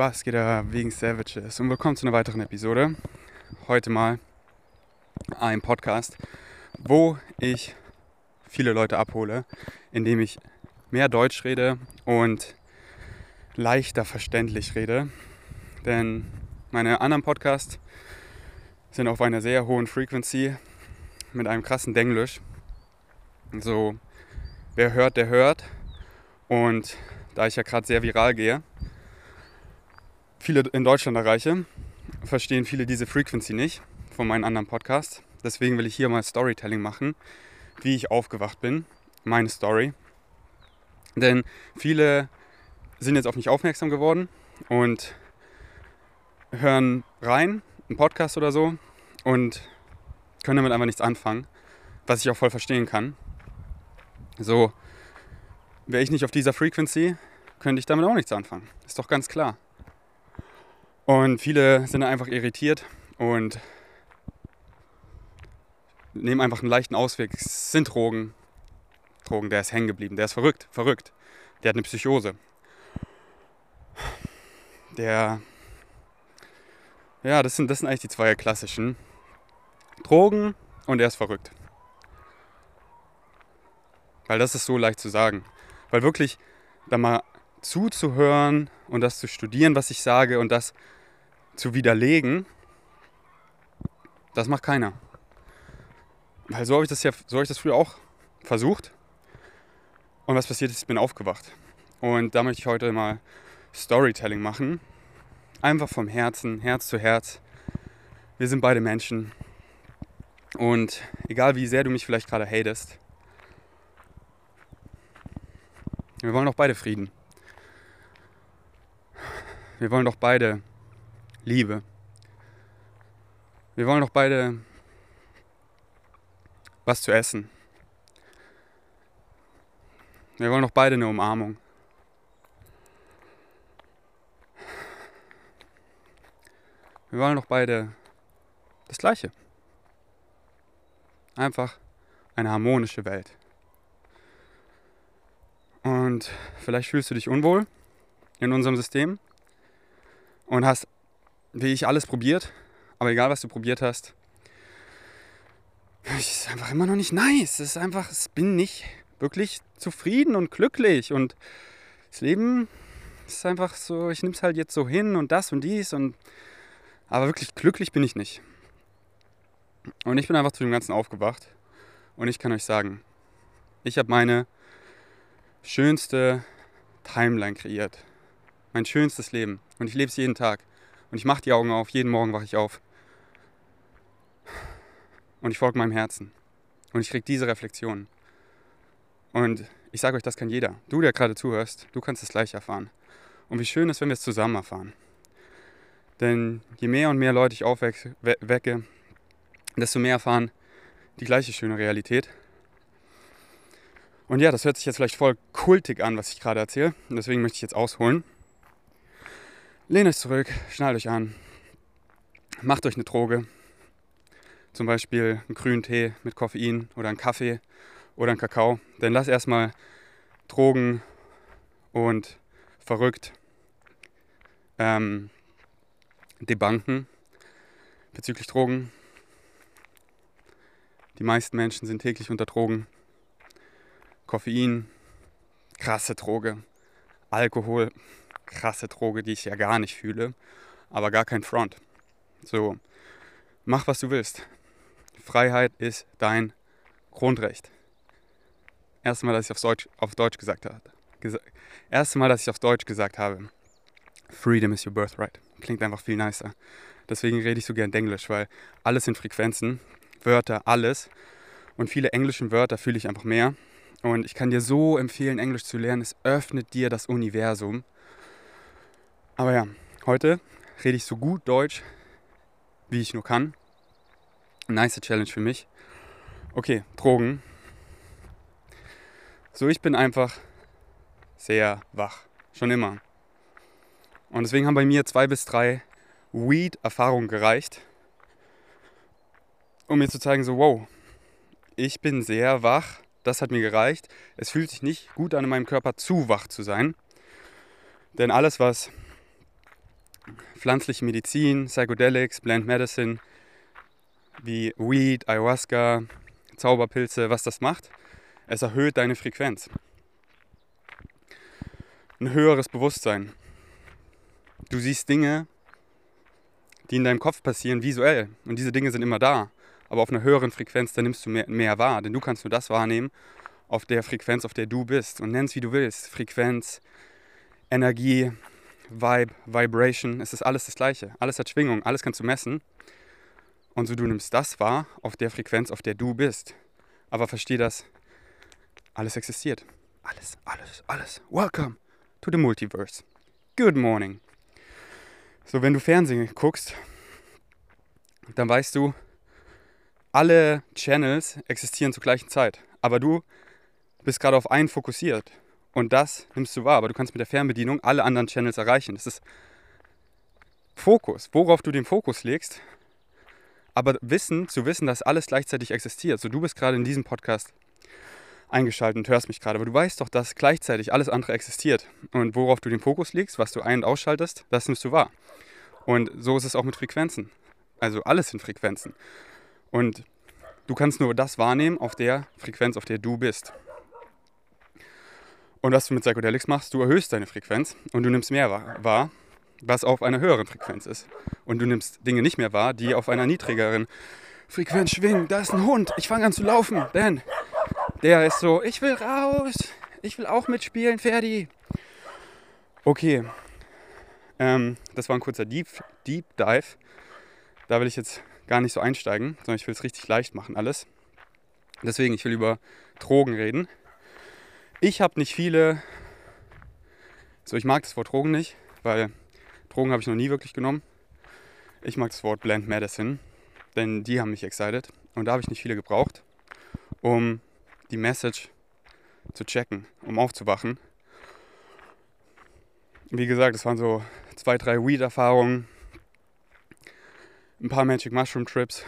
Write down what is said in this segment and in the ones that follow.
Was geht da wegen Savages? Und willkommen zu einer weiteren Episode. Heute mal ein Podcast, wo ich viele Leute abhole, indem ich mehr Deutsch rede und leichter verständlich rede. Denn meine anderen Podcasts sind auf einer sehr hohen Frequency mit einem krassen Denglisch. So, wer hört, der hört. Und da ich ja gerade sehr viral gehe, viele in Deutschland erreiche, verstehen viele diese Frequency nicht von meinen anderen Podcasts. Deswegen will ich hier mal Storytelling machen, wie ich aufgewacht bin, meine Story. Denn viele sind jetzt auf mich aufmerksam geworden und hören rein, einen Podcast oder so, und können damit einfach nichts anfangen, was ich auch voll verstehen kann. So, wäre ich nicht auf dieser Frequency, könnte ich damit auch nichts anfangen. Ist doch ganz klar. Und viele sind einfach irritiert und nehmen einfach einen leichten Ausweg. Es sind Drogen. Drogen, der ist hängen geblieben, der ist verrückt, verrückt. Der hat eine Psychose. Der. Ja, das sind, das sind eigentlich die zwei klassischen. Drogen und er ist verrückt. Weil das ist so leicht zu sagen. Weil wirklich da mal zuzuhören und das zu studieren, was ich sage und das zu widerlegen, das macht keiner. Weil so habe ich das ja, so habe ich das früher auch versucht. Und was passiert ist, ich bin aufgewacht. Und da möchte ich heute mal Storytelling machen. Einfach vom Herzen, Herz zu Herz. Wir sind beide Menschen. Und egal wie sehr du mich vielleicht gerade hatest, wir wollen doch beide Frieden. Wir wollen doch beide Liebe. Wir wollen doch beide was zu essen. Wir wollen doch beide eine Umarmung. Wir wollen doch beide das Gleiche. Einfach eine harmonische Welt. Und vielleicht fühlst du dich unwohl in unserem System und hast, wie ich, alles probiert. Aber egal, was du probiert hast, es ist einfach immer noch nicht nice. Es ist einfach, ich bin nicht wirklich zufrieden und glücklich. Und das Leben ist einfach so, ich nehme es halt jetzt so hin und das und dies. Und, aber wirklich glücklich bin ich nicht. Und ich bin einfach zu dem Ganzen aufgewacht. Und ich kann euch sagen, ich habe meine schönste Timeline kreiert. Mein schönstes Leben. Und ich lebe es jeden Tag. Und ich mache die Augen auf, jeden Morgen wache ich auf. Und ich folge meinem Herzen. Und ich kriege diese Reflexion. Und ich sage euch, das kann jeder. Du, der gerade zuhörst, du kannst es gleich erfahren. Und wie schön ist, wenn wir es zusammen erfahren. Denn je mehr und mehr Leute ich aufwecke, desto mehr erfahren die gleiche schöne Realität. Und ja, das hört sich jetzt vielleicht voll kultig an, was ich gerade erzähle. Und deswegen möchte ich jetzt ausholen. Lehnt euch zurück, schnallt euch an, macht euch eine Droge. Zum Beispiel einen grünen Tee mit Koffein oder einen Kaffee oder einen Kakao. Denn lass erstmal Drogen und verrückt ähm, debunken bezüglich Drogen. Die meisten Menschen sind täglich unter Drogen. Koffein, krasse Droge. Alkohol, krasse Droge, die ich ja gar nicht fühle, aber gar kein Front. So, mach was du willst. Freiheit ist dein Grundrecht. Erste Mal, dass ich auf Deutsch, auf Deutsch gesagt habe. Gesa Erste Mal, dass ich auf Deutsch gesagt habe. Freedom is your birthright. Klingt einfach viel nicer. Deswegen rede ich so gern Englisch, weil alles sind Frequenzen, Wörter, alles. Und viele englische Wörter fühle ich einfach mehr. Und ich kann dir so empfehlen, Englisch zu lernen. Es öffnet dir das Universum. Aber ja, heute rede ich so gut Deutsch, wie ich nur kann. Nice Challenge für mich. Okay, Drogen. So, ich bin einfach sehr wach. Schon immer. Und deswegen haben bei mir zwei bis drei Weed-Erfahrungen gereicht, um mir zu zeigen, so, wow, ich bin sehr wach. Das hat mir gereicht. Es fühlt sich nicht gut an, in meinem Körper zu wach zu sein. Denn alles, was pflanzliche Medizin, Psychedelics, Blend Medicine, wie Weed, Ayahuasca, Zauberpilze, was das macht. Es erhöht deine Frequenz. Ein höheres Bewusstsein. Du siehst Dinge, die in deinem Kopf passieren, visuell. Und diese Dinge sind immer da. Aber auf einer höheren Frequenz, da nimmst du mehr, mehr wahr. Denn du kannst nur das wahrnehmen auf der Frequenz, auf der du bist. Und nennst wie du willst. Frequenz, Energie, Vibe, Vibration. Es ist alles das Gleiche. Alles hat Schwingung. Alles kannst du messen. Und so du nimmst das wahr auf der Frequenz, auf der du bist. Aber versteh das, alles existiert. Alles, alles, alles. Welcome to the Multiverse. Good morning. So, wenn du Fernsehen guckst, dann weißt du, alle Channels existieren zur gleichen Zeit. Aber du bist gerade auf einen fokussiert. Und das nimmst du wahr. Aber du kannst mit der Fernbedienung alle anderen Channels erreichen. Das ist Fokus. Worauf du den Fokus legst, aber Wissen, zu wissen, dass alles gleichzeitig existiert. So, du bist gerade in diesem Podcast eingeschaltet und hörst mich gerade, aber du weißt doch, dass gleichzeitig alles andere existiert. Und worauf du den Fokus legst, was du ein- und ausschaltest, das nimmst du wahr. Und so ist es auch mit Frequenzen. Also alles sind Frequenzen. Und du kannst nur das wahrnehmen auf der Frequenz, auf der du bist. Und was du mit Psychedelics machst, du erhöhst deine Frequenz und du nimmst mehr wahr, was auf einer höheren Frequenz ist. Und du nimmst Dinge nicht mehr wahr, die auf einer niedrigeren Frequenz schwingen. Da ist ein Hund, ich fange an zu laufen, denn der ist so, ich will raus, ich will auch mitspielen, Ferdi. Okay, ähm, das war ein kurzer Deep, Deep Dive. Da will ich jetzt gar nicht so einsteigen, sondern ich will es richtig leicht machen alles. Deswegen, ich will über Drogen reden. Ich habe nicht viele, so ich mag das Wort Drogen nicht, weil Drogen habe ich noch nie wirklich genommen. Ich mag das Wort Blend Medicine, denn die haben mich excited und da habe ich nicht viele gebraucht, um die Message zu checken, um aufzuwachen. Wie gesagt, es waren so zwei, drei Weed-Erfahrungen, ein paar Magic Mushroom Trips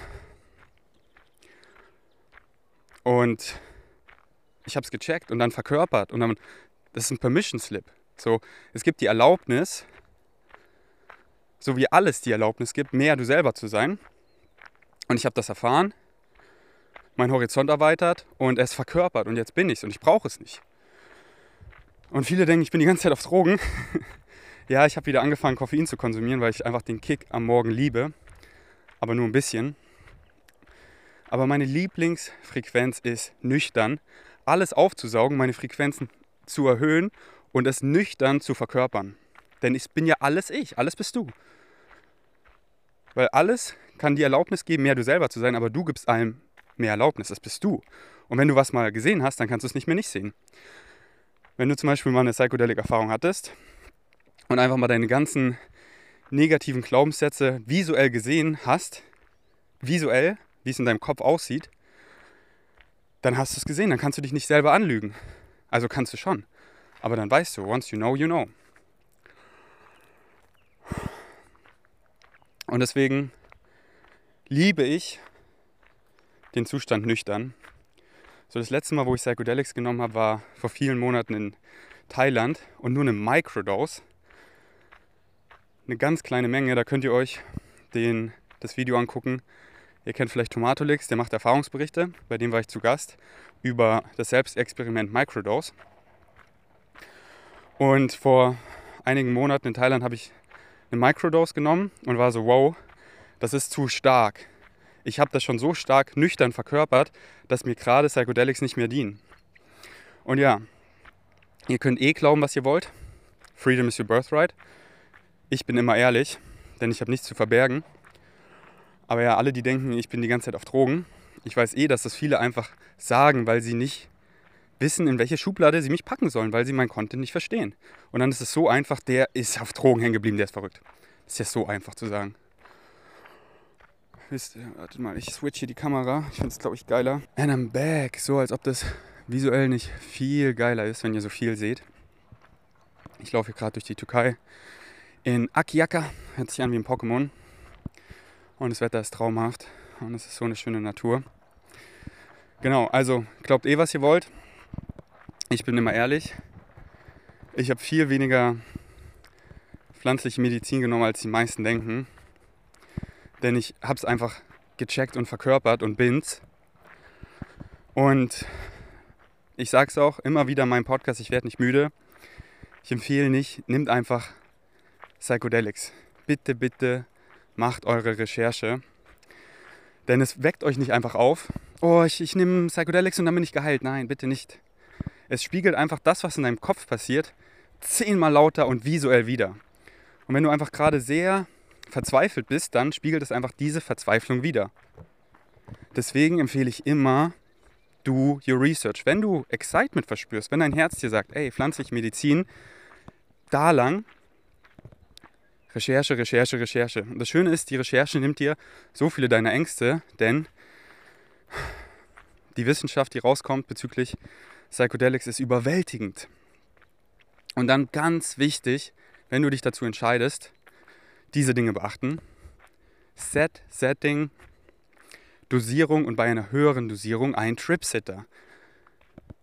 und ich habe es gecheckt und dann verkörpert und dann, das ist ein Permission Slip. So, es gibt die Erlaubnis, so wie alles die Erlaubnis gibt, mehr du selber zu sein. Und ich habe das erfahren, mein Horizont erweitert und es verkörpert und jetzt bin ich es und ich brauche es nicht. Und viele denken, ich bin die ganze Zeit auf Drogen. ja, ich habe wieder angefangen, Koffein zu konsumieren, weil ich einfach den Kick am Morgen liebe, aber nur ein bisschen. Aber meine Lieblingsfrequenz ist nüchtern, alles aufzusaugen, meine Frequenzen zu erhöhen und es nüchtern zu verkörpern. Denn ich bin ja alles ich, alles bist du. Weil alles kann dir Erlaubnis geben, mehr du selber zu sein, aber du gibst allem mehr Erlaubnis, das bist du. Und wenn du was mal gesehen hast, dann kannst du es nicht mehr nicht sehen. Wenn du zum Beispiel mal eine Psychedelic-Erfahrung hattest und einfach mal deine ganzen negativen Glaubenssätze visuell gesehen hast, visuell, wie es in deinem Kopf aussieht, dann hast du es gesehen, dann kannst du dich nicht selber anlügen. Also kannst du schon. Aber dann weißt du, once you know, you know. Und deswegen liebe ich den Zustand nüchtern. So das letzte Mal, wo ich Psychedelics genommen habe, war vor vielen Monaten in Thailand und nur eine Microdose. Eine ganz kleine Menge, da könnt ihr euch den, das Video angucken. Ihr kennt vielleicht Tomatolix, der macht Erfahrungsberichte. Bei dem war ich zu Gast über das Selbstexperiment Microdose. Und vor einigen Monaten in Thailand habe ich eine Microdose genommen und war so, wow, das ist zu stark. Ich habe das schon so stark nüchtern verkörpert, dass mir gerade Psychedelics nicht mehr dienen. Und ja, ihr könnt eh glauben, was ihr wollt. Freedom is your birthright. Ich bin immer ehrlich, denn ich habe nichts zu verbergen. Aber ja, alle, die denken, ich bin die ganze Zeit auf Drogen, ich weiß eh, dass das viele einfach sagen, weil sie nicht wissen, in welche Schublade sie mich packen sollen, weil sie meinen Content nicht verstehen. Und dann ist es so einfach, der ist auf Drogen hängen geblieben, der ist verrückt. Ist ja so einfach zu sagen. Wisst ihr, warte mal, ich switch hier die Kamera. Ich finde es, glaube ich, geiler. And I'm back. So, als ob das visuell nicht viel geiler ist, wenn ihr so viel seht. Ich laufe hier gerade durch die Türkei in Akiaka. Hört sich an wie ein Pokémon. Und das Wetter ist traumhaft. Und es ist so eine schöne Natur. Genau, also glaubt eh, was ihr wollt. Ich bin immer ehrlich. Ich habe viel weniger pflanzliche Medizin genommen, als die meisten denken. Denn ich habe es einfach gecheckt und verkörpert und bin's. Und ich sage es auch immer wieder in meinem Podcast, ich werde nicht müde. Ich empfehle nicht, nehmt einfach Psychedelics. Bitte, bitte macht eure Recherche. Denn es weckt euch nicht einfach auf. Oh, ich, ich nehme Psychedelics und dann bin ich geheilt. Nein, bitte nicht. Es spiegelt einfach das, was in deinem Kopf passiert, zehnmal lauter und visuell wieder. Und wenn du einfach gerade sehr verzweifelt bist, dann spiegelt es einfach diese Verzweiflung wieder. Deswegen empfehle ich immer, do your research. Wenn du Excitement verspürst, wenn dein Herz dir sagt, ey, pflanzliche Medizin, da lang, Recherche, Recherche, Recherche. Und das Schöne ist, die Recherche nimmt dir so viele deiner Ängste, denn die Wissenschaft, die rauskommt bezüglich Psychedelics, ist überwältigend. Und dann ganz wichtig, wenn du dich dazu entscheidest, diese Dinge beachten. Set, Setting, Dosierung und bei einer höheren Dosierung ein Tripsitter.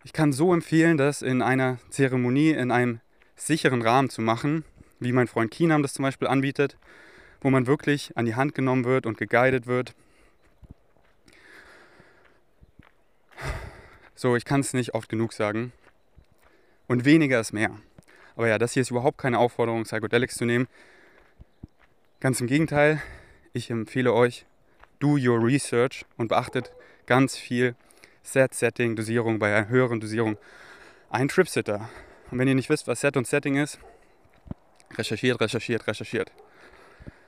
Ich kann so empfehlen, das in einer Zeremonie in einem sicheren Rahmen zu machen, wie mein Freund Kinam das zum Beispiel anbietet, wo man wirklich an die Hand genommen wird und geguidet wird. So, ich kann es nicht oft genug sagen. Und weniger ist mehr. Aber ja, das hier ist überhaupt keine Aufforderung, Psychedelics zu nehmen. Ganz im Gegenteil, ich empfehle euch, do your research und beachtet ganz viel Set, Setting, Dosierung bei einer höheren Dosierung. Ein Tripsitter. Und wenn ihr nicht wisst, was Set und Setting ist, recherchiert, recherchiert, recherchiert.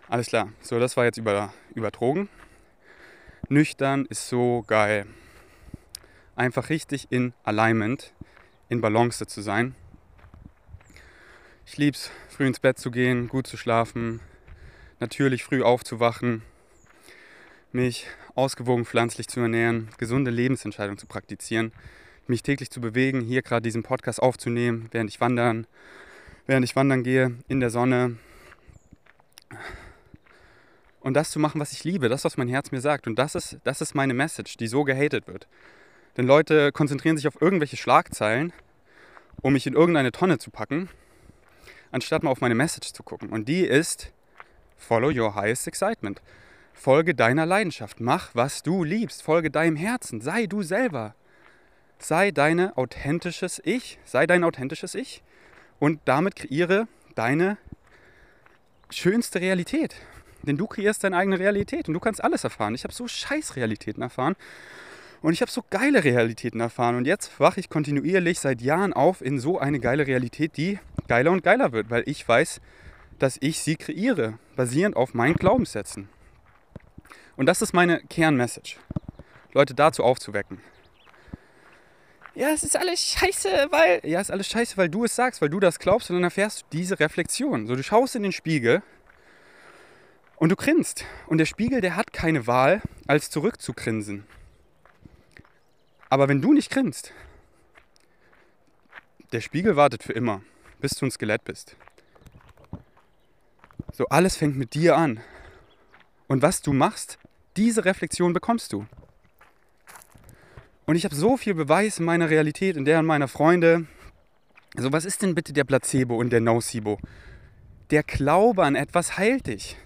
Alles klar. So, das war jetzt über, über Drogen. Nüchtern ist so geil. Einfach richtig in Alignment, in Balance zu sein. Ich liebe es, früh ins Bett zu gehen, gut zu schlafen, natürlich früh aufzuwachen, mich ausgewogen pflanzlich zu ernähren, gesunde Lebensentscheidungen zu praktizieren, mich täglich zu bewegen, hier gerade diesen Podcast aufzunehmen, während ich wandern, während ich wandern gehe, in der Sonne. Und das zu machen, was ich liebe, das, was mein Herz mir sagt. Und das ist, das ist meine Message, die so gehatet wird. Denn Leute konzentrieren sich auf irgendwelche Schlagzeilen, um mich in irgendeine Tonne zu packen, anstatt mal auf meine Message zu gucken. Und die ist, follow your highest excitement. Folge deiner Leidenschaft. Mach, was du liebst. Folge deinem Herzen. Sei du selber. Sei deine authentisches Ich. Sei dein authentisches Ich. Und damit kreiere deine schönste Realität. Denn du kreierst deine eigene Realität und du kannst alles erfahren. Ich habe so scheiß Realitäten erfahren. Und ich habe so geile Realitäten erfahren. Und jetzt wache ich kontinuierlich seit Jahren auf in so eine geile Realität, die geiler und geiler wird, weil ich weiß, dass ich sie kreiere, basierend auf meinen Glaubenssätzen. Und das ist meine Kernmessage. Leute dazu aufzuwecken. Ja, es ist alles scheiße, weil. Ja, es ist alles scheiße, weil du es sagst, weil du das glaubst und dann erfährst du diese Reflexion. So, du schaust in den Spiegel und du grinst. Und der Spiegel, der hat keine Wahl, als zurückzugrinsen. Aber wenn du nicht grinst, der Spiegel wartet für immer, bis du ein Skelett bist. So, alles fängt mit dir an. Und was du machst, diese Reflexion bekommst du. Und ich habe so viel Beweis in meiner Realität, in der meiner Freunde. Also was ist denn bitte der Placebo und der Nocebo? Der Glaube an etwas heilt dich.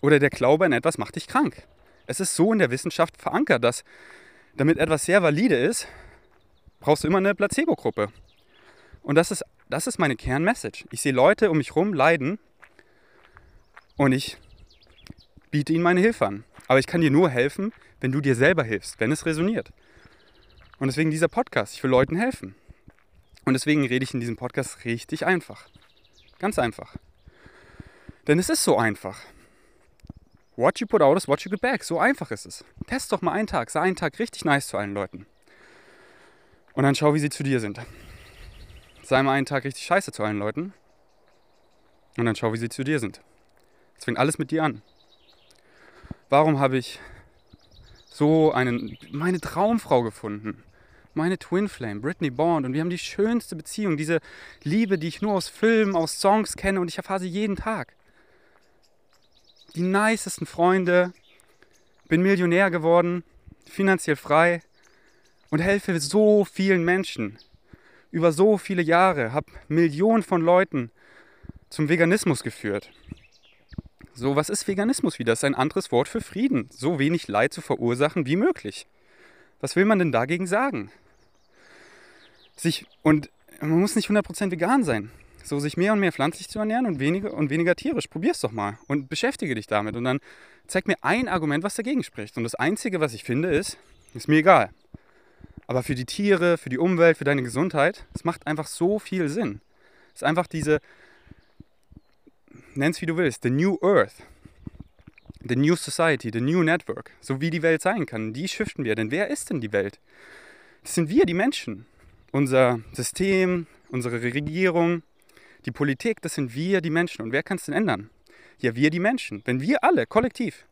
Oder der Glaube an etwas macht dich krank. Es ist so in der Wissenschaft verankert, dass damit etwas sehr valide ist, brauchst du immer eine Placebo-Gruppe. Und das ist, das ist meine Kernmessage. Ich sehe Leute um mich herum leiden und ich biete ihnen meine Hilfe an. Aber ich kann dir nur helfen, wenn du dir selber hilfst, wenn es resoniert. Und deswegen dieser Podcast. Ich will Leuten helfen. Und deswegen rede ich in diesem Podcast richtig einfach. Ganz einfach. Denn es ist so einfach. What you put out is what you get back. So einfach ist es. Test doch mal einen Tag. Sei einen Tag richtig nice zu allen Leuten. Und dann schau, wie sie zu dir sind. Sei mal einen Tag richtig scheiße zu allen Leuten. Und dann schau, wie sie zu dir sind. Es fängt alles mit dir an. Warum habe ich so einen, meine Traumfrau gefunden? Meine Twin Flame, Britney Bond. Und wir haben die schönste Beziehung, diese Liebe, die ich nur aus Filmen, aus Songs kenne und ich erfahre sie jeden Tag. Die nicesten Freunde, bin Millionär geworden, finanziell frei und helfe so vielen Menschen. über so viele Jahre, habe Millionen von Leuten zum Veganismus geführt. So, was ist Veganismus wieder? Das ist ein anderes Wort für Frieden. So wenig Leid zu verursachen wie möglich. Was will man denn dagegen sagen? Sich, und man muss nicht 100% vegan sein. So, sich mehr und mehr pflanzlich zu ernähren und weniger und weniger tierisch. Probier's doch mal und beschäftige dich damit. Und dann zeig mir ein Argument, was dagegen spricht. Und das Einzige, was ich finde, ist, ist mir egal. Aber für die Tiere, für die Umwelt, für deine Gesundheit, es macht einfach so viel Sinn. Es ist einfach diese, nenn es wie du willst, the new earth, the new society, the new network, so wie die Welt sein kann. Die shiften wir. Denn wer ist denn die Welt? Das sind wir, die Menschen. Unser System, unsere Regierung, die Politik, das sind wir, die Menschen. Und wer kann es denn ändern? Ja, wir, die Menschen. Wenn wir alle kollektiv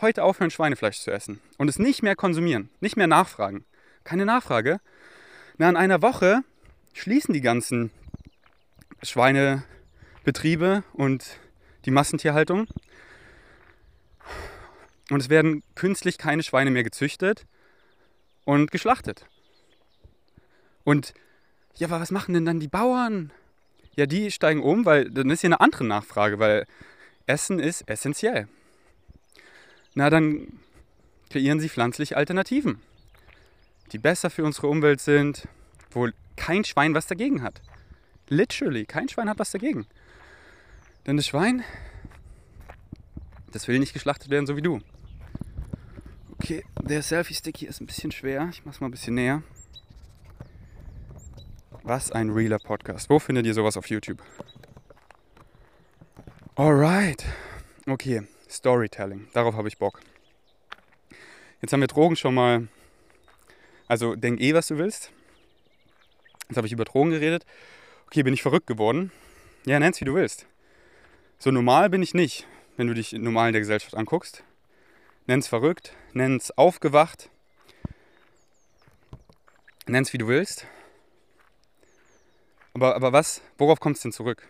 heute aufhören, Schweinefleisch zu essen und es nicht mehr konsumieren, nicht mehr nachfragen, keine Nachfrage. Na, in einer Woche schließen die ganzen Schweinebetriebe und die Massentierhaltung. Und es werden künstlich keine Schweine mehr gezüchtet und geschlachtet. Und ja, aber was machen denn dann die Bauern? Ja, die steigen um, weil dann ist hier eine andere Nachfrage, weil Essen ist essentiell. Na, dann kreieren sie pflanzliche Alternativen die besser für unsere Umwelt sind, wo kein Schwein was dagegen hat. Literally, kein Schwein hat was dagegen. Denn das Schwein, das will nicht geschlachtet werden, so wie du. Okay, der Selfie-Stick hier ist ein bisschen schwer. Ich mach's mal ein bisschen näher. Was ein realer Podcast. Wo findet ihr sowas auf YouTube? Alright. Okay, Storytelling. Darauf habe ich Bock. Jetzt haben wir Drogen schon mal also denk eh, was du willst. Jetzt habe ich über Drogen geredet. Okay, bin ich verrückt geworden? Ja, nenn's wie du willst. So normal bin ich nicht, wenn du dich normal in der Gesellschaft anguckst. Nenn's verrückt, nenn's aufgewacht. Nenn's wie du willst. Aber, aber was, worauf kommst du denn zurück?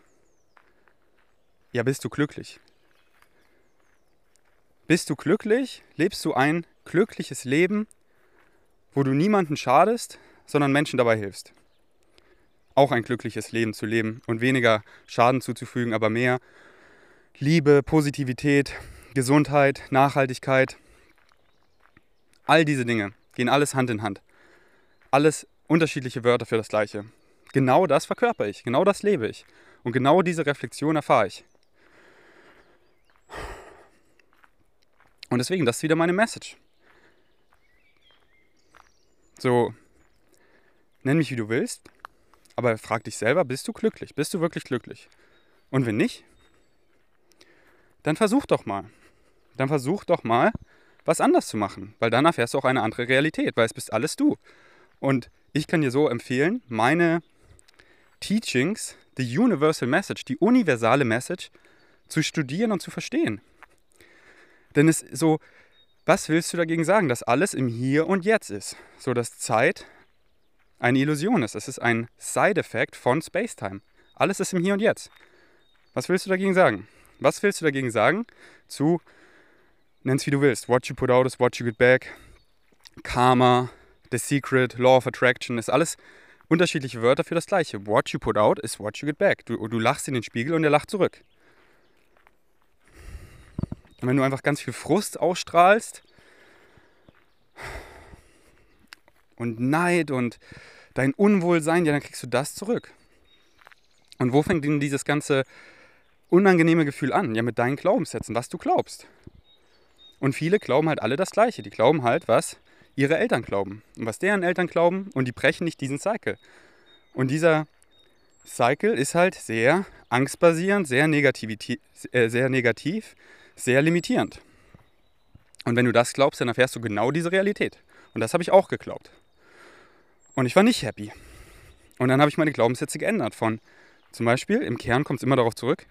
Ja, bist du glücklich? Bist du glücklich? Lebst du ein glückliches Leben wo du niemanden schadest, sondern Menschen dabei hilfst. Auch ein glückliches Leben zu leben und weniger Schaden zuzufügen, aber mehr Liebe, Positivität, Gesundheit, Nachhaltigkeit. All diese Dinge gehen alles Hand in Hand. Alles unterschiedliche Wörter für das Gleiche. Genau das verkörper ich, genau das lebe ich. Und genau diese Reflexion erfahre ich. Und deswegen, das ist wieder meine Message. So, nenn mich wie du willst, aber frag dich selber, bist du glücklich? Bist du wirklich glücklich? Und wenn nicht, dann versuch doch mal. Dann versuch doch mal, was anders zu machen, weil dann erfährst du auch eine andere Realität, weil es bist alles du. Und ich kann dir so empfehlen, meine Teachings, the universal message, die universale Message zu studieren und zu verstehen. Denn es so, was willst du dagegen sagen, dass alles im Hier und Jetzt ist? So dass Zeit eine Illusion ist. Es ist ein Side-Effekt von Space-Time. Alles ist im Hier und Jetzt. Was willst du dagegen sagen? Was willst du dagegen sagen zu, nenn's wie du willst, what you put out is what you get back, Karma, The Secret, Law of Attraction, ist alles unterschiedliche Wörter für das Gleiche. What you put out is what you get back. Du, du lachst in den Spiegel und er lacht zurück. Und wenn du einfach ganz viel Frust ausstrahlst und Neid und dein Unwohlsein, ja, dann kriegst du das zurück. Und wo fängt denn dieses ganze unangenehme Gefühl an? Ja, mit deinen Glaubenssätzen, was du glaubst. Und viele glauben halt alle das Gleiche. Die glauben halt, was ihre Eltern glauben und was deren Eltern glauben und die brechen nicht diesen Cycle. Und dieser Cycle ist halt sehr angstbasierend, sehr, äh, sehr negativ sehr limitierend. Und wenn du das glaubst, dann erfährst du genau diese Realität. Und das habe ich auch geglaubt. Und ich war nicht happy. Und dann habe ich meine Glaubenssätze geändert. Von zum Beispiel, im Kern kommt es immer darauf zurück,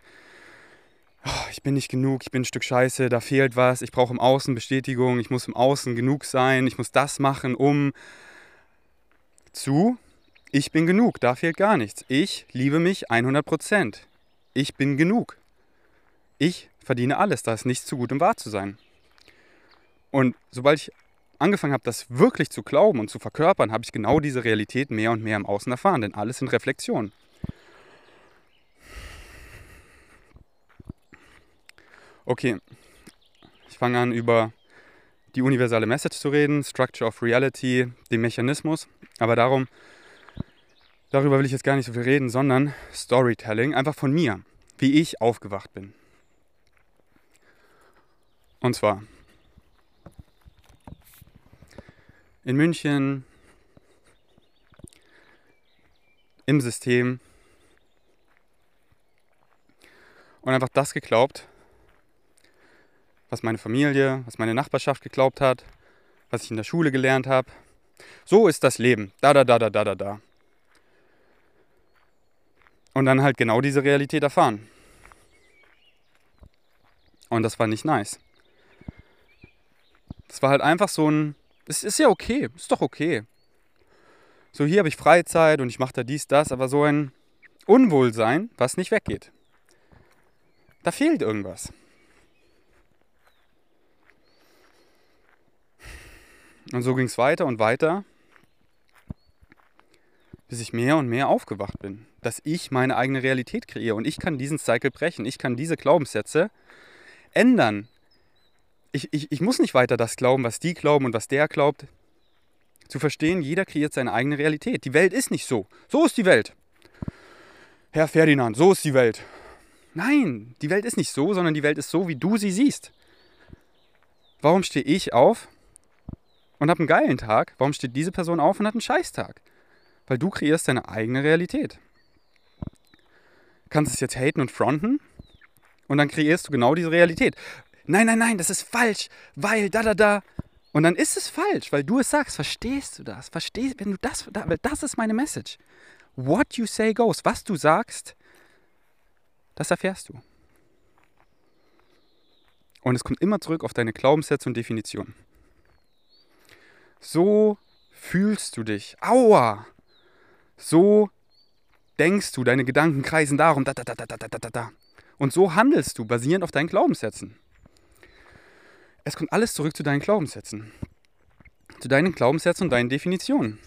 ich bin nicht genug, ich bin ein Stück Scheiße, da fehlt was, ich brauche im Außen Bestätigung, ich muss im Außen genug sein, ich muss das machen, um zu, ich bin genug, da fehlt gar nichts. Ich liebe mich 100%. Ich bin genug. Ich verdiene alles, da ist nichts zu gut, um wahr zu sein. Und sobald ich angefangen habe, das wirklich zu glauben und zu verkörpern, habe ich genau diese Realität mehr und mehr im Außen erfahren, denn alles sind Reflexionen. Okay, ich fange an über die universelle Message zu reden, Structure of Reality, den Mechanismus, aber darum, darüber will ich jetzt gar nicht so viel reden, sondern Storytelling, einfach von mir, wie ich aufgewacht bin. Und zwar in München im System. Und einfach das geglaubt, was meine Familie, was meine Nachbarschaft geglaubt hat, was ich in der Schule gelernt habe. So ist das Leben. Da, da, da, da, da, da, da. Und dann halt genau diese Realität erfahren. Und das war nicht nice. Das war halt einfach so ein. Es ist ja okay, ist doch okay. So, hier habe ich Freizeit und ich mache da dies, das, aber so ein Unwohlsein, was nicht weggeht. Da fehlt irgendwas. Und so ging es weiter und weiter, bis ich mehr und mehr aufgewacht bin, dass ich meine eigene Realität kreiere und ich kann diesen Cycle brechen, ich kann diese Glaubenssätze ändern. Ich, ich, ich muss nicht weiter das glauben, was die glauben und was der glaubt. Zu verstehen, jeder kreiert seine eigene Realität. Die Welt ist nicht so. So ist die Welt. Herr Ferdinand, so ist die Welt. Nein, die Welt ist nicht so, sondern die Welt ist so, wie du sie siehst. Warum stehe ich auf und habe einen geilen Tag, warum steht diese Person auf und hat einen Scheißtag? Weil du kreierst deine eigene Realität. Du kannst es jetzt haten und fronten und dann kreierst du genau diese Realität. Nein, nein, nein, das ist falsch, weil da, da, da. Und dann ist es falsch, weil du es sagst. Verstehst du das? Verstehst, wenn du das, das ist meine Message. What you say goes. Was du sagst, das erfährst du. Und es kommt immer zurück auf deine Glaubenssätze und Definitionen. So fühlst du dich. Aua! So denkst du, deine Gedanken kreisen darum, da, da, da, da, da, da, da. Und so handelst du, basierend auf deinen Glaubenssätzen. Es kommt alles zurück zu deinen Glaubenssätzen. Zu deinen Glaubenssätzen und deinen Definitionen.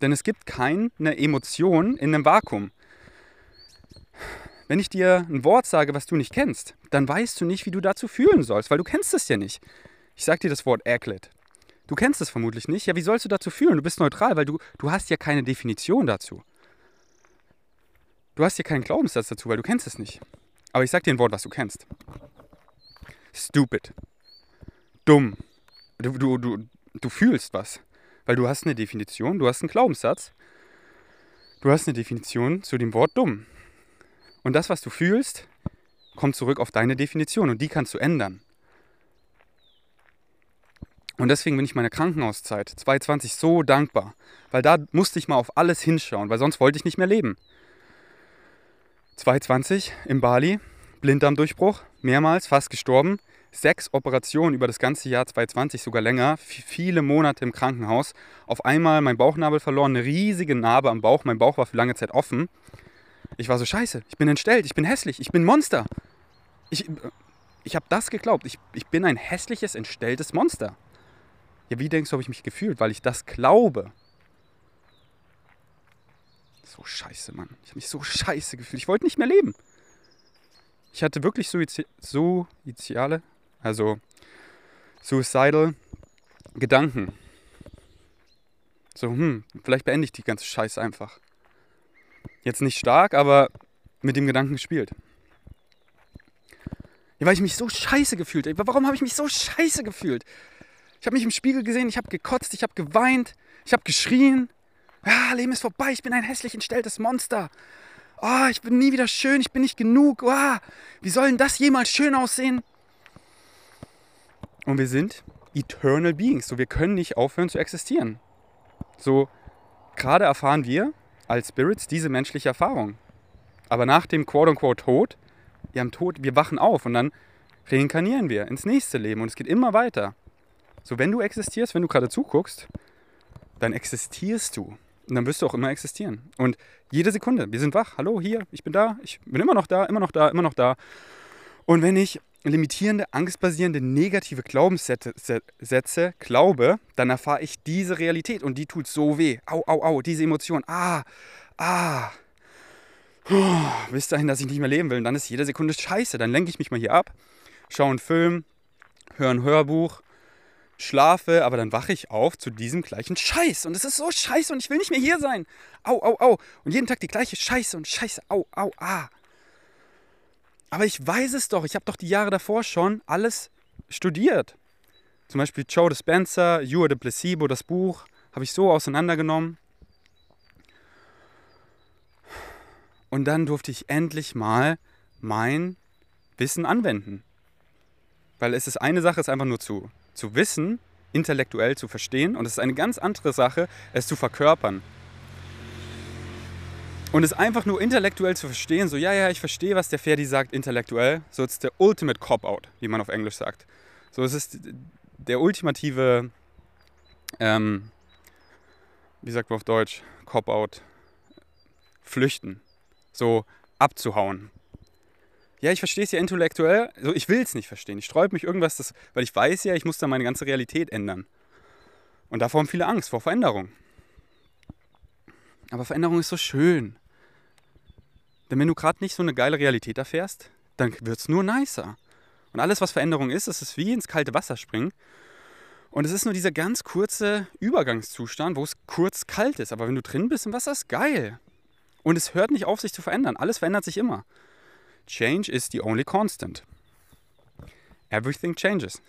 Denn es gibt keine Emotion in einem Vakuum. Wenn ich dir ein Wort sage, was du nicht kennst, dann weißt du nicht, wie du dazu fühlen sollst, weil du kennst es ja nicht. Ich sage dir das Wort Erklet. Du kennst es vermutlich nicht. Ja, wie sollst du dazu fühlen? Du bist neutral, weil du, du hast ja keine Definition dazu. Du hast ja keinen Glaubenssatz dazu, weil du kennst es nicht. Aber ich sag dir ein Wort, was du kennst. Stupid. Dumm. Du, du, du, du fühlst was. Weil du hast eine Definition, du hast einen Glaubenssatz. Du hast eine Definition zu dem Wort dumm. Und das, was du fühlst, kommt zurück auf deine Definition und die kannst du ändern. Und deswegen bin ich meiner Krankenhauszeit 2020 so dankbar, weil da musste ich mal auf alles hinschauen, weil sonst wollte ich nicht mehr leben. 2020 in Bali, Blinddarmdurchbruch, mehrmals fast gestorben, sechs Operationen über das ganze Jahr 2020, sogar länger, viele Monate im Krankenhaus. Auf einmal mein Bauchnabel verloren, eine riesige Narbe am Bauch, mein Bauch war für lange Zeit offen. Ich war so scheiße, ich bin entstellt, ich bin hässlich, ich bin Monster. Ich, ich habe das geglaubt, ich, ich bin ein hässliches, entstelltes Monster. Ja, wie denkst du, habe ich mich gefühlt? Weil ich das glaube. So scheiße, Mann. Ich habe mich so scheiße gefühlt. Ich wollte nicht mehr leben. Ich hatte wirklich Suizi suiziale, also suicidal Gedanken. So, hm, vielleicht beende ich die ganze Scheiße einfach. Jetzt nicht stark, aber mit dem Gedanken gespielt. Ja, weil ich mich so scheiße gefühlt habe. Warum habe ich mich so scheiße gefühlt? Ich habe mich im Spiegel gesehen, ich habe gekotzt, ich habe geweint, ich habe geschrien. Ja, Leben ist vorbei, ich bin ein hässlich entstelltes Monster. Oh, ich bin nie wieder schön, ich bin nicht genug. Oh, wie soll denn das jemals schön aussehen? Und wir sind eternal beings, so wir können nicht aufhören zu existieren. So gerade erfahren wir als Spirits diese menschliche Erfahrung. Aber nach dem quote-unquote Tod, wir haben Tod, wir wachen auf und dann reinkarnieren wir ins nächste Leben und es geht immer weiter. So, wenn du existierst, wenn du gerade zuguckst, dann existierst du. Und dann wirst du auch immer existieren. Und jede Sekunde, wir sind wach. Hallo, hier, ich bin da, ich bin immer noch da, immer noch da, immer noch da. Und wenn ich limitierende, angstbasierende, negative Glaubenssätze glaube, dann erfahre ich diese Realität und die tut so weh. Au, au, au, diese Emotion. Ah, ah. Bis dahin, dass ich nicht mehr leben will. Und dann ist jede Sekunde scheiße. Dann lenke ich mich mal hier ab, schaue einen Film, höre ein Hörbuch, schlafe, aber dann wache ich auf zu diesem gleichen Scheiß. Und es ist so scheiße und ich will nicht mehr hier sein. Au, au, au. Und jeden Tag die gleiche Scheiße und Scheiße. Au, au, ah. Aber ich weiß es doch. Ich habe doch die Jahre davor schon alles studiert. Zum Beispiel Joe Dispenza, You are the Placebo, das Buch, habe ich so auseinandergenommen. Und dann durfte ich endlich mal mein Wissen anwenden. Weil es ist eine Sache, es einfach nur zu, zu wissen, intellektuell zu verstehen. Und es ist eine ganz andere Sache, es zu verkörpern. Und es einfach nur intellektuell zu verstehen, so, ja, ja, ich verstehe, was der Ferdi sagt, intellektuell. So, ist der ultimate Cop-Out, wie man auf Englisch sagt. So, es ist der ultimative, ähm, wie sagt man auf Deutsch, Cop-Out, flüchten. So, abzuhauen. Ja, ich verstehe es ja intellektuell, so, ich will es nicht verstehen. Ich sträube mich irgendwas, das, weil ich weiß ja, ich muss da meine ganze Realität ändern. Und davor haben viele Angst, vor Veränderung. Aber Veränderung ist so schön. Denn wenn du gerade nicht so eine geile Realität erfährst, dann wird es nur nicer. Und alles, was Veränderung ist, ist wie ins kalte Wasser springen. Und es ist nur dieser ganz kurze Übergangszustand, wo es kurz kalt ist. Aber wenn du drin bist im Wasser, ist geil. Und es hört nicht auf, sich zu verändern. Alles verändert sich immer. Change is the only constant. Everything changes.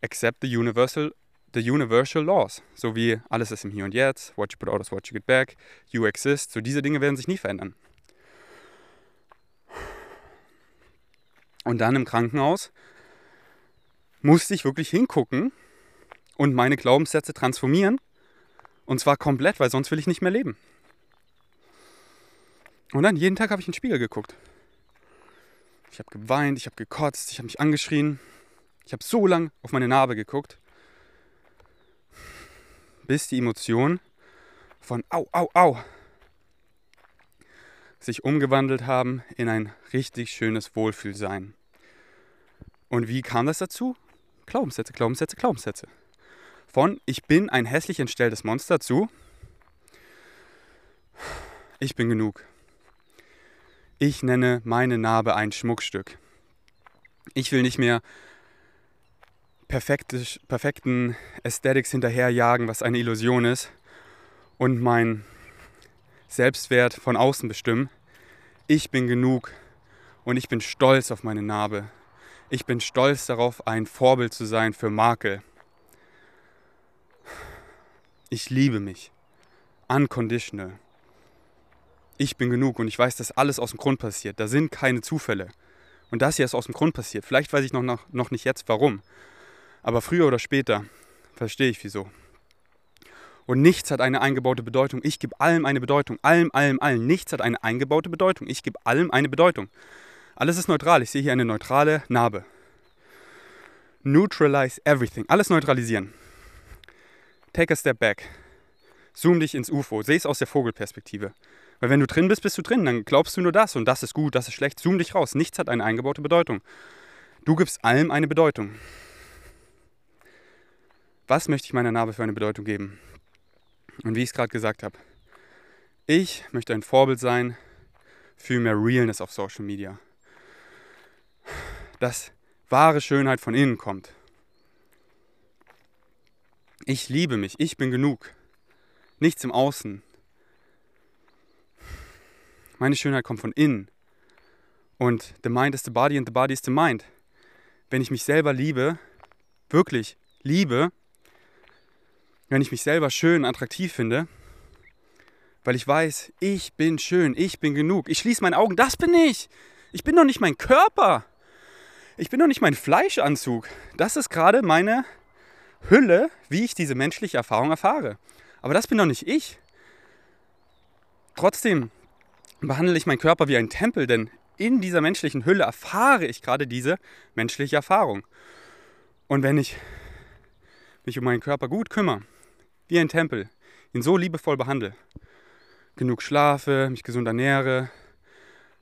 Except the universal the universal laws, so wie alles ist im Hier und Jetzt, what you put out is what you get back, you exist, so diese Dinge werden sich nie verändern. Und dann im Krankenhaus musste ich wirklich hingucken und meine Glaubenssätze transformieren. Und zwar komplett, weil sonst will ich nicht mehr leben. Und dann jeden Tag habe ich in den Spiegel geguckt. Ich habe geweint, ich habe gekotzt, ich habe mich angeschrien. Ich habe so lange auf meine Narbe geguckt, bis die Emotionen von Au, Au, Au sich umgewandelt haben in ein richtig schönes Wohlfühlsein. Und wie kam das dazu? Glaubenssätze, Glaubenssätze, Glaubenssätze. Von ich bin ein hässlich entstelltes Monster zu ich bin genug. Ich nenne meine Narbe ein Schmuckstück. Ich will nicht mehr perfekten Aesthetics hinterherjagen, was eine Illusion ist, und mein Selbstwert von außen bestimmen. Ich bin genug und ich bin stolz auf meine Narbe. Ich bin stolz darauf, ein Vorbild zu sein für Makel. Ich liebe mich. Unconditional. Ich bin genug und ich weiß, dass alles aus dem Grund passiert. Da sind keine Zufälle. Und das hier ist aus dem Grund passiert. Vielleicht weiß ich noch, noch, noch nicht jetzt warum. Aber früher oder später verstehe ich wieso. Und nichts hat eine eingebaute Bedeutung. Ich gebe allem eine Bedeutung. Allem, allem, allem. Nichts hat eine eingebaute Bedeutung. Ich gebe allem eine Bedeutung. Alles ist neutral. Ich sehe hier eine neutrale Narbe. Neutralize everything. Alles neutralisieren. Take a step back. Zoom dich ins UFO. Seh es aus der Vogelperspektive. Weil wenn du drin bist, bist du drin. Dann glaubst du nur das und das ist gut, das ist schlecht. Zoom dich raus. Nichts hat eine eingebaute Bedeutung. Du gibst allem eine Bedeutung. Was möchte ich meiner Narbe für eine Bedeutung geben? Und wie ich es gerade gesagt habe, ich möchte ein Vorbild sein für mehr Realness auf Social Media. Dass wahre Schönheit von innen kommt. Ich liebe mich, ich bin genug. Nichts im Außen. Meine Schönheit kommt von innen. Und the mind is the body and the body is the mind. Wenn ich mich selber liebe, wirklich liebe, wenn ich mich selber schön, attraktiv finde, weil ich weiß, ich bin schön, ich bin genug. Ich schließe meine Augen, das bin ich. Ich bin doch nicht mein Körper. Ich bin doch nicht mein Fleischanzug. Das ist gerade meine Hülle, wie ich diese menschliche Erfahrung erfahre. Aber das bin doch nicht ich. Trotzdem behandle ich meinen Körper wie ein Tempel, denn in dieser menschlichen Hülle erfahre ich gerade diese menschliche Erfahrung. Und wenn ich mich um meinen Körper gut kümmere, wie ein Tempel, ihn so liebevoll behandle, genug schlafe, mich gesund ernähre.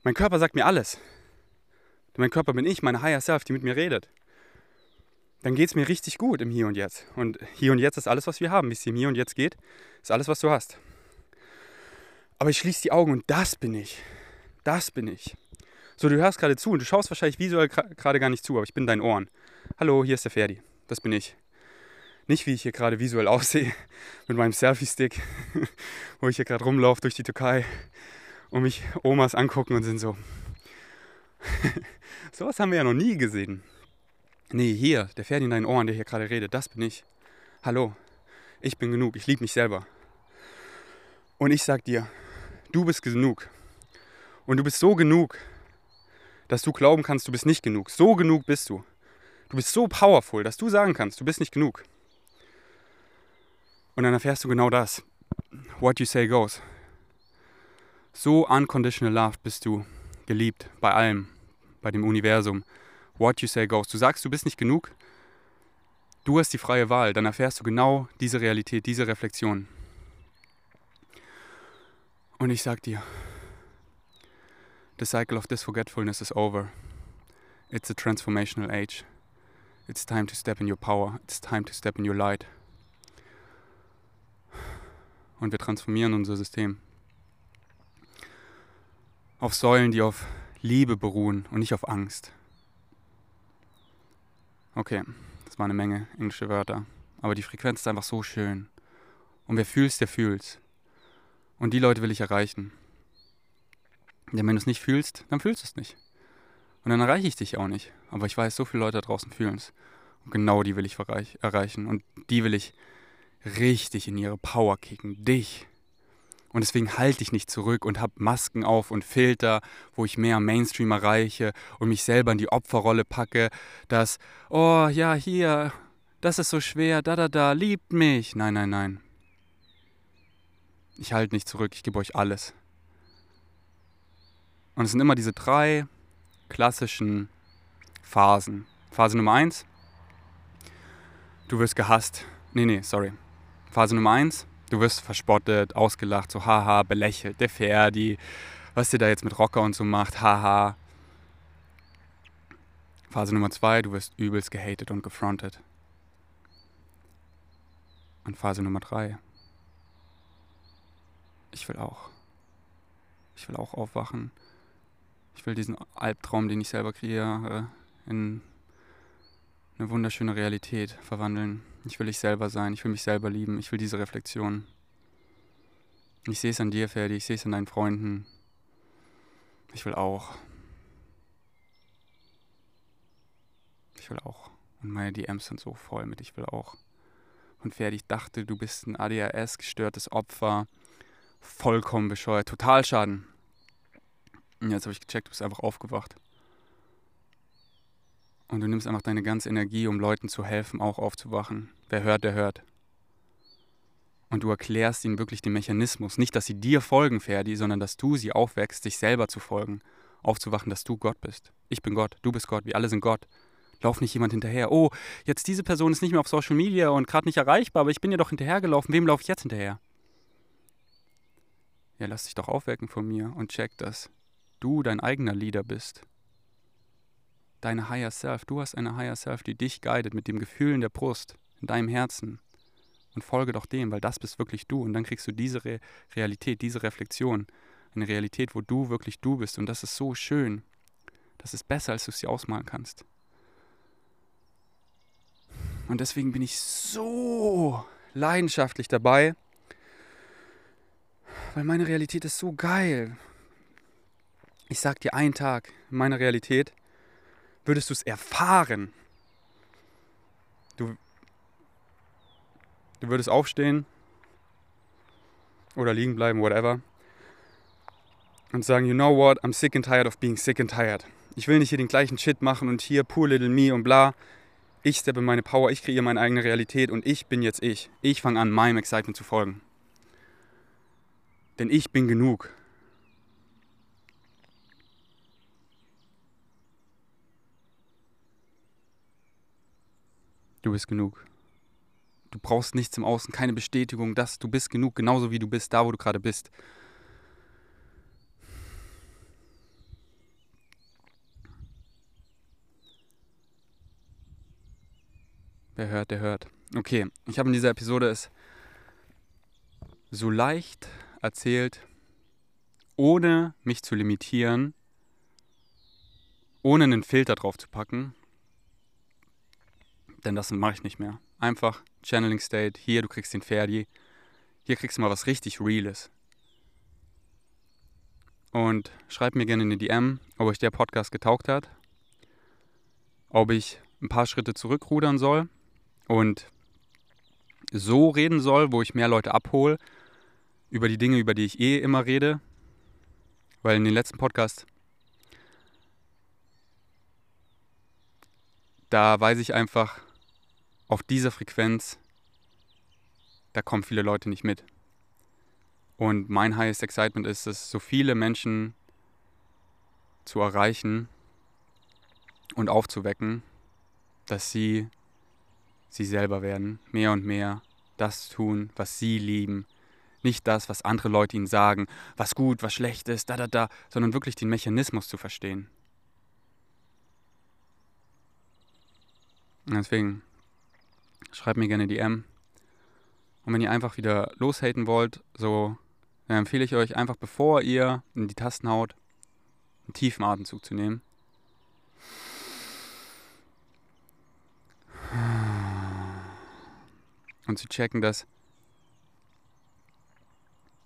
Mein Körper sagt mir alles. Mein Körper bin ich, meine Higher Self, die mit mir redet. Dann geht es mir richtig gut im Hier und Jetzt. Und Hier und Jetzt ist alles, was wir haben. Wie es dir im Hier und Jetzt geht, ist alles, was du hast. Aber ich schließe die Augen und das bin ich. Das bin ich. So, du hörst gerade zu und du schaust wahrscheinlich visuell gerade gar nicht zu, aber ich bin dein Ohren. Hallo, hier ist der Ferdi. Das bin ich. Nicht wie ich hier gerade visuell aussehe mit meinem Selfie-Stick, wo ich hier gerade rumlaufe durch die Türkei und mich Omas angucken und sind so. Sowas haben wir ja noch nie gesehen. Nee, hier, der Ferdi in deinen Ohren, der hier gerade redet, das bin ich. Hallo, ich bin genug, ich liebe mich selber. Und ich sag dir, du bist genug. Und du bist so genug, dass du glauben kannst, du bist nicht genug. So genug bist du. Du bist so powerful, dass du sagen kannst, du bist nicht genug. Und dann erfährst du genau das. What you say goes. So unconditional loved bist du geliebt bei allem, bei dem Universum. What you say goes. Du sagst, du bist nicht genug. Du hast die freie Wahl. Dann erfährst du genau diese Realität, diese Reflexion. Und ich sag dir, the cycle of this forgetfulness is over. It's a transformational age. It's time to step in your power. It's time to step in your light. Und wir transformieren unser System auf Säulen, die auf Liebe beruhen und nicht auf Angst. Okay, das war eine Menge englische Wörter. Aber die Frequenz ist einfach so schön. Und wer fühlst, der fühlt's. Und die Leute will ich erreichen. Denn wenn du es nicht fühlst, dann fühlst du es nicht. Und dann erreiche ich dich auch nicht. Aber ich weiß, so viele Leute da draußen fühlen es. Und genau die will ich erreichen. Und die will ich richtig in ihre Power kicken. Dich. Und deswegen halte ich nicht zurück und habe Masken auf und Filter, wo ich mehr Mainstream erreiche und mich selber in die Opferrolle packe, dass, oh ja, hier, das ist so schwer, da, da, da, liebt mich. Nein, nein, nein. Ich halte nicht zurück, ich gebe euch alles. Und es sind immer diese drei klassischen Phasen. Phase Nummer eins, du wirst gehasst. Nee, nee, sorry. Phase Nummer eins, Du wirst verspottet, ausgelacht, so haha, belächelt, der Ferdi, was der da jetzt mit Rocker und so macht, haha. Phase Nummer zwei, du wirst übelst gehatet und gefrontet. Und Phase Nummer drei, ich will auch. Ich will auch aufwachen. Ich will diesen Albtraum, den ich selber kreiere, in eine wunderschöne Realität verwandeln. Ich will ich selber sein, ich will mich selber lieben, ich will diese Reflexion. Ich sehe es an dir, Ferdi, ich sehe es an deinen Freunden. Ich will auch. Ich will auch. Und meine DMs sind so voll mit Ich will auch. Und Ferdi, ich dachte, du bist ein ADHS-gestörtes Opfer. Vollkommen bescheuert. Total Schaden. Und jetzt habe ich gecheckt, du bist einfach aufgewacht. Und du nimmst einfach deine ganze Energie, um Leuten zu helfen, auch aufzuwachen. Wer hört, der hört. Und du erklärst ihnen wirklich den Mechanismus. Nicht, dass sie dir folgen, Ferdi, sondern dass du sie aufwächst, sich selber zu folgen. Aufzuwachen, dass du Gott bist. Ich bin Gott, du bist Gott, wir alle sind Gott. Lauf nicht jemand hinterher. Oh, jetzt diese Person ist nicht mehr auf Social Media und gerade nicht erreichbar, aber ich bin ihr doch hinterhergelaufen. Wem laufe ich jetzt hinterher? Ja, lass dich doch aufwecken von mir und check, dass du dein eigener Leader bist deine Higher Self. Du hast eine Higher Self, die dich guidet mit dem Gefühl in der Brust, in deinem Herzen. Und folge doch dem, weil das bist wirklich du. Und dann kriegst du diese Re Realität, diese Reflexion. Eine Realität, wo du wirklich du bist. Und das ist so schön. Das ist besser, als du es dir ausmalen kannst. Und deswegen bin ich so leidenschaftlich dabei, weil meine Realität ist so geil. Ich sag dir einen Tag, meine Realität würdest du es erfahren. Du, du würdest aufstehen oder liegen bleiben, whatever, und sagen, you know what, I'm sick and tired of being sick and tired. Ich will nicht hier den gleichen Shit machen und hier poor little me und bla. Ich steppe meine Power, ich kreiere meine eigene Realität und ich bin jetzt ich. Ich fange an, meinem Excitement zu folgen denn ich bin genug. Du bist genug. Du brauchst nichts im Außen, keine Bestätigung, dass du bist genug, genauso wie du bist, da wo du gerade bist. Wer hört, der hört. Okay, ich habe in dieser Episode es so leicht erzählt, ohne mich zu limitieren, ohne einen Filter drauf zu packen. Denn das mache ich nicht mehr. Einfach Channeling State, hier, du kriegst den Ferdi. Hier kriegst du mal was richtig Reales. Und schreib mir gerne in die DM, ob euch der Podcast getaugt hat. Ob ich ein paar Schritte zurückrudern soll und so reden soll, wo ich mehr Leute abhole über die Dinge, über die ich eh immer rede. Weil in den letzten Podcast, da weiß ich einfach, auf dieser Frequenz, da kommen viele Leute nicht mit. Und mein highest excitement ist es, so viele Menschen zu erreichen und aufzuwecken, dass sie sie selber werden, mehr und mehr das tun, was sie lieben, nicht das, was andere Leute ihnen sagen, was gut, was schlecht ist, da, da, da, sondern wirklich den Mechanismus zu verstehen. Und deswegen schreibt mir gerne DM. Und wenn ihr einfach wieder loshaten wollt, so dann empfehle ich euch einfach, bevor ihr in die Tasten haut, einen tiefen Atemzug zu nehmen. Und zu checken, dass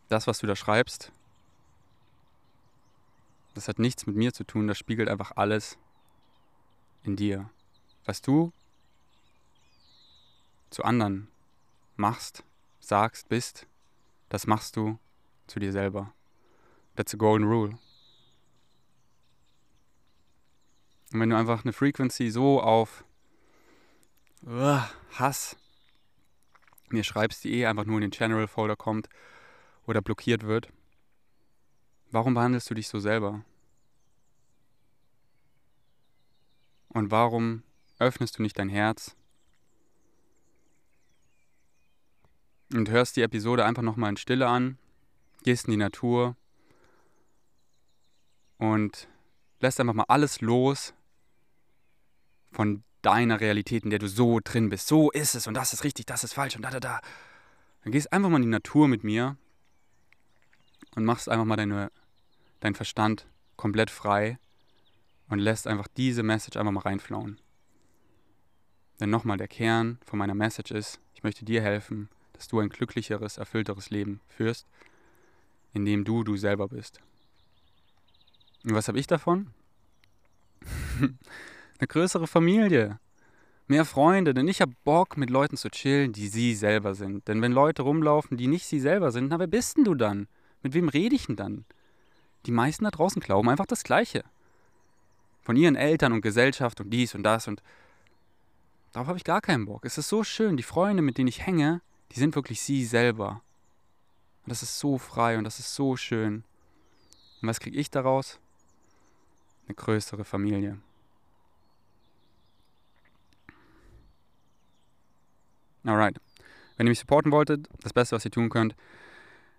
das, was du da schreibst, das hat nichts mit mir zu tun, das spiegelt einfach alles in dir. Was du zu anderen machst, sagst, bist, das machst du zu dir selber. That's a golden rule. Und wenn du einfach eine Frequency so auf uh, Hass mir schreibst, die eh einfach nur in den General Folder kommt oder blockiert wird, warum behandelst du dich so selber? Und warum öffnest du nicht dein Herz und hörst die Episode einfach nochmal in Stille an, gehst in die Natur und lässt einfach mal alles los von deiner Realität, in der du so drin bist. So ist es und das ist richtig, das ist falsch und da, da, da. Dann gehst einfach mal in die Natur mit mir und machst einfach mal deine, deinen Verstand komplett frei und lässt einfach diese Message einfach mal reinflauen. Denn nochmal, der Kern von meiner Message ist, ich möchte dir helfen, dass du ein glücklicheres, erfüllteres Leben führst, in dem du du selber bist. Und was habe ich davon? Eine größere Familie. Mehr Freunde, denn ich habe Bock, mit Leuten zu chillen, die sie selber sind. Denn wenn Leute rumlaufen, die nicht sie selber sind, na, wer bist denn du dann? Mit wem rede ich denn dann? Die meisten da draußen glauben einfach das Gleiche. Von ihren Eltern und Gesellschaft und dies und das und darauf habe ich gar keinen Bock. Es ist so schön, die Freunde, mit denen ich hänge, die sind wirklich sie selber. Und das ist so frei und das ist so schön. Und was kriege ich daraus? Eine größere Familie. Alright. Wenn ihr mich supporten wolltet, das Beste, was ihr tun könnt,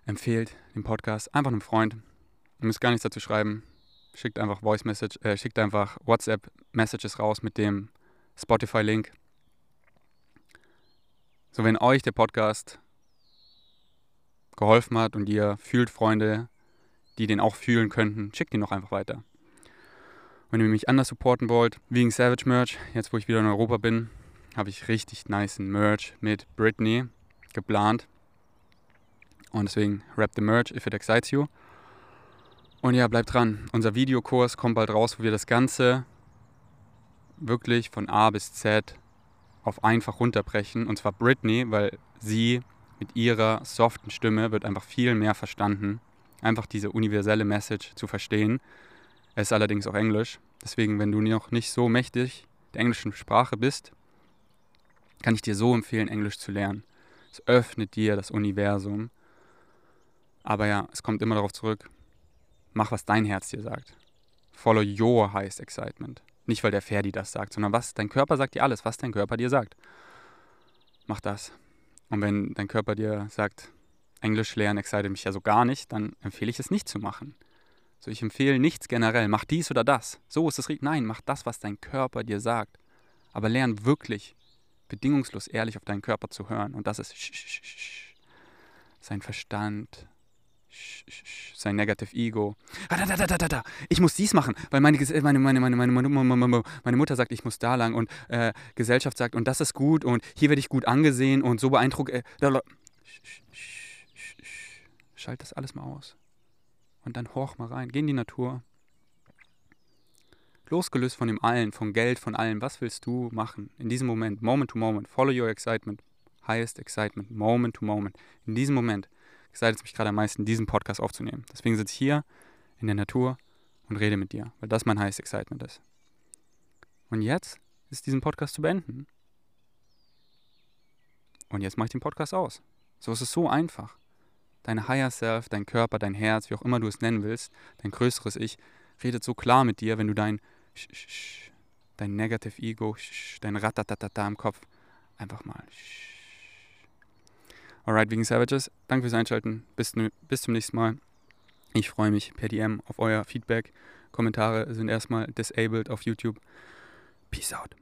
empfehlt den Podcast einfach einem Freund. Ihr müsst gar nichts dazu schreiben. Schickt einfach Voice Message, äh, schickt einfach WhatsApp Messages raus mit dem Spotify Link. So, wenn euch der Podcast geholfen hat und ihr fühlt Freunde, die den auch fühlen könnten, schickt ihn noch einfach weiter. Wenn ihr mich anders supporten wollt, wegen Savage Merch, jetzt wo ich wieder in Europa bin, habe ich richtig nice Merch mit Britney geplant. Und deswegen rap the Merch if it excites you. Und ja, bleibt dran. Unser Videokurs kommt bald raus, wo wir das Ganze wirklich von A bis Z auf einfach runterbrechen. Und zwar Britney, weil sie mit ihrer soften Stimme wird einfach viel mehr verstanden. Einfach diese universelle Message zu verstehen. Es ist allerdings auch Englisch. Deswegen, wenn du noch nicht so mächtig der englischen Sprache bist, kann ich dir so empfehlen, Englisch zu lernen. Es öffnet dir das Universum. Aber ja, es kommt immer darauf zurück, mach, was dein Herz dir sagt. Follow your highest excitement. Nicht, weil der Ferdi das sagt, sondern was dein Körper sagt dir alles, was dein Körper dir sagt. Mach das. Und wenn dein Körper dir sagt, Englisch lernen excited mich ja so gar nicht, dann empfehle ich es nicht zu machen. So, ich empfehle nichts generell, mach dies oder das. So ist es richtig. Nein, mach das, was dein Körper dir sagt. Aber lern wirklich bedingungslos ehrlich auf deinen Körper zu hören. Und das ist sein Verstand, sein Negative Ego. Ich muss dies machen, weil meine, meine, meine, meine, meine, meine Mutter sagt, ich muss da lang und äh, Gesellschaft sagt, und das ist gut und hier werde ich gut angesehen und so beeindruckt. Äh, Schalt das alles mal aus. Und dann horch mal rein. Geh in die Natur. Losgelöst von dem Allen, von Geld, von allem. Was willst du machen in diesem Moment? Moment to moment. Follow your excitement. Highest excitement. Moment to moment. In diesem Moment excited mich gerade am meisten, diesen Podcast aufzunehmen. Deswegen sitze ich hier in der Natur und rede mit dir, weil das mein highest excitement ist. Und jetzt ist diesen Podcast zu beenden. Und jetzt mache ich den Podcast aus. So ist es so einfach. Dein Higher Self, dein Körper, dein Herz, wie auch immer du es nennen willst, dein größeres Ich, redet so klar mit dir, wenn du dein dein Negative Ego, dein Ratatatata im Kopf einfach mal Alright, wegen Savages, danke fürs Einschalten. Bis, bis zum nächsten Mal. Ich freue mich per DM auf euer Feedback. Kommentare sind erstmal disabled auf YouTube. Peace out.